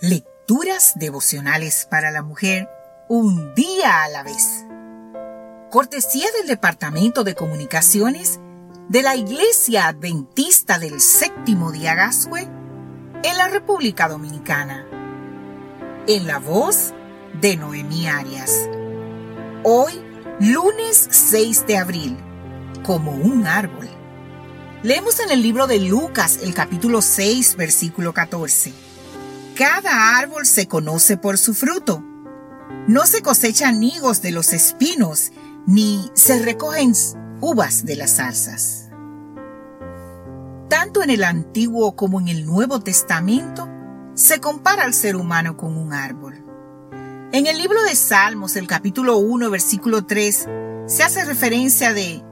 Lecturas devocionales para la mujer un día a la vez. Cortesía del Departamento de Comunicaciones de la Iglesia Adventista del Séptimo Día Gascue en la República Dominicana. En la voz de Noemí Arias. Hoy, lunes 6 de abril, como un árbol. Leemos en el libro de Lucas el capítulo 6, versículo 14. Cada árbol se conoce por su fruto. No se cosechan higos de los espinos, ni se recogen uvas de las zarzas. Tanto en el Antiguo como en el Nuevo Testamento se compara al ser humano con un árbol. En el libro de Salmos, el capítulo 1, versículo 3, se hace referencia de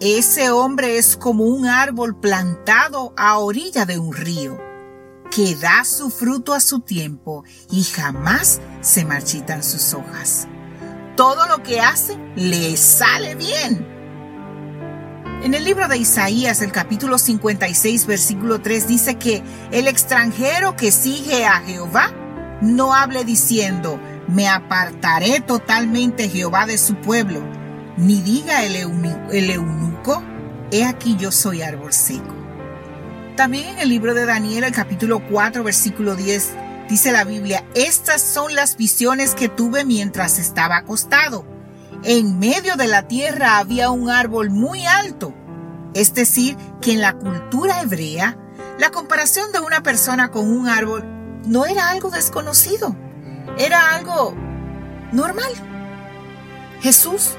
ese hombre es como un árbol plantado a orilla de un río que da su fruto a su tiempo y jamás se marchitan sus hojas. Todo lo que hace le sale bien. En el libro de Isaías, el capítulo 56, versículo 3, dice que el extranjero que sigue a Jehová no hable diciendo, me apartaré totalmente Jehová de su pueblo, ni diga el, eunuco, he aquí yo soy árbol seco. También en el libro de Daniel, el capítulo 4, versículo 10, dice la Biblia, estas son las visiones que tuve mientras estaba acostado. En medio de la tierra había un árbol muy alto. Es decir, que en la cultura hebrea, la comparación de una persona con un árbol no era algo desconocido, era algo normal. Jesús,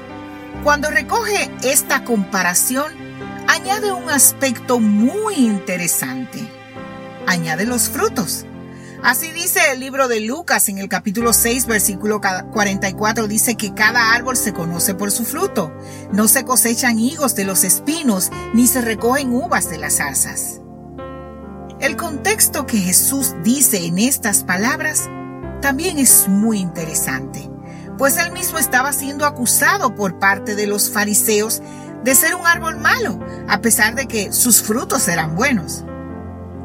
cuando recoge esta comparación, añade un aspecto muy interesante. Añade los frutos. Así dice el libro de Lucas en el capítulo 6, versículo 44, dice que cada árbol se conoce por su fruto. No se cosechan higos de los espinos, ni se recogen uvas de las zarzas. El contexto que Jesús dice en estas palabras también es muy interesante, pues él mismo estaba siendo acusado por parte de los fariseos de ser un árbol malo, a pesar de que sus frutos eran buenos.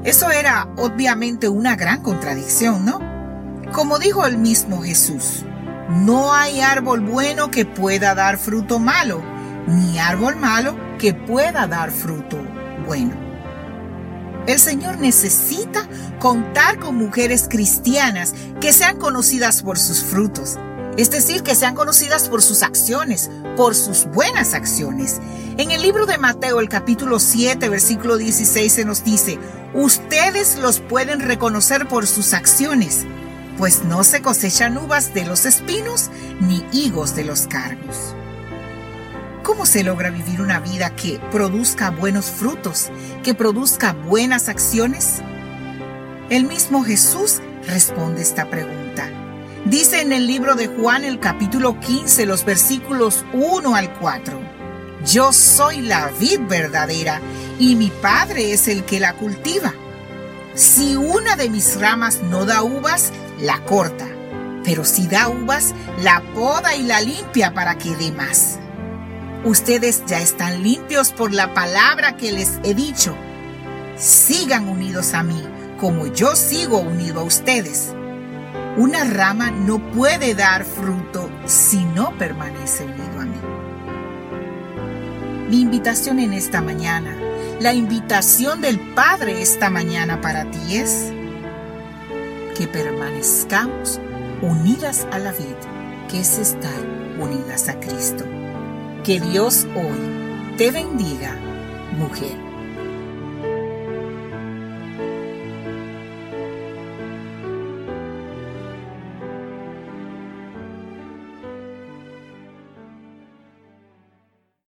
Eso era obviamente una gran contradicción, ¿no? Como dijo el mismo Jesús, no hay árbol bueno que pueda dar fruto malo, ni árbol malo que pueda dar fruto bueno. El Señor necesita contar con mujeres cristianas que sean conocidas por sus frutos, es decir, que sean conocidas por sus acciones, por sus buenas acciones. En el libro de Mateo, el capítulo 7, versículo 16, se nos dice, ustedes los pueden reconocer por sus acciones, pues no se cosechan uvas de los espinos ni higos de los cargos. ¿Cómo se logra vivir una vida que produzca buenos frutos, que produzca buenas acciones? El mismo Jesús responde esta pregunta. Dice en el libro de Juan el capítulo 15 los versículos 1 al 4. Yo soy la vid verdadera y mi Padre es el que la cultiva. Si una de mis ramas no da uvas, la corta, pero si da uvas, la poda y la limpia para que dé más. Ustedes ya están limpios por la palabra que les he dicho. Sigan unidos a mí, como yo sigo unido a ustedes. Una rama no puede dar fruto si no permanece unido a mí. Mi invitación en esta mañana, la invitación del Padre esta mañana para ti es que permanezcamos unidas a la vida, que es estar unidas a Cristo. Que Dios hoy te bendiga, mujer.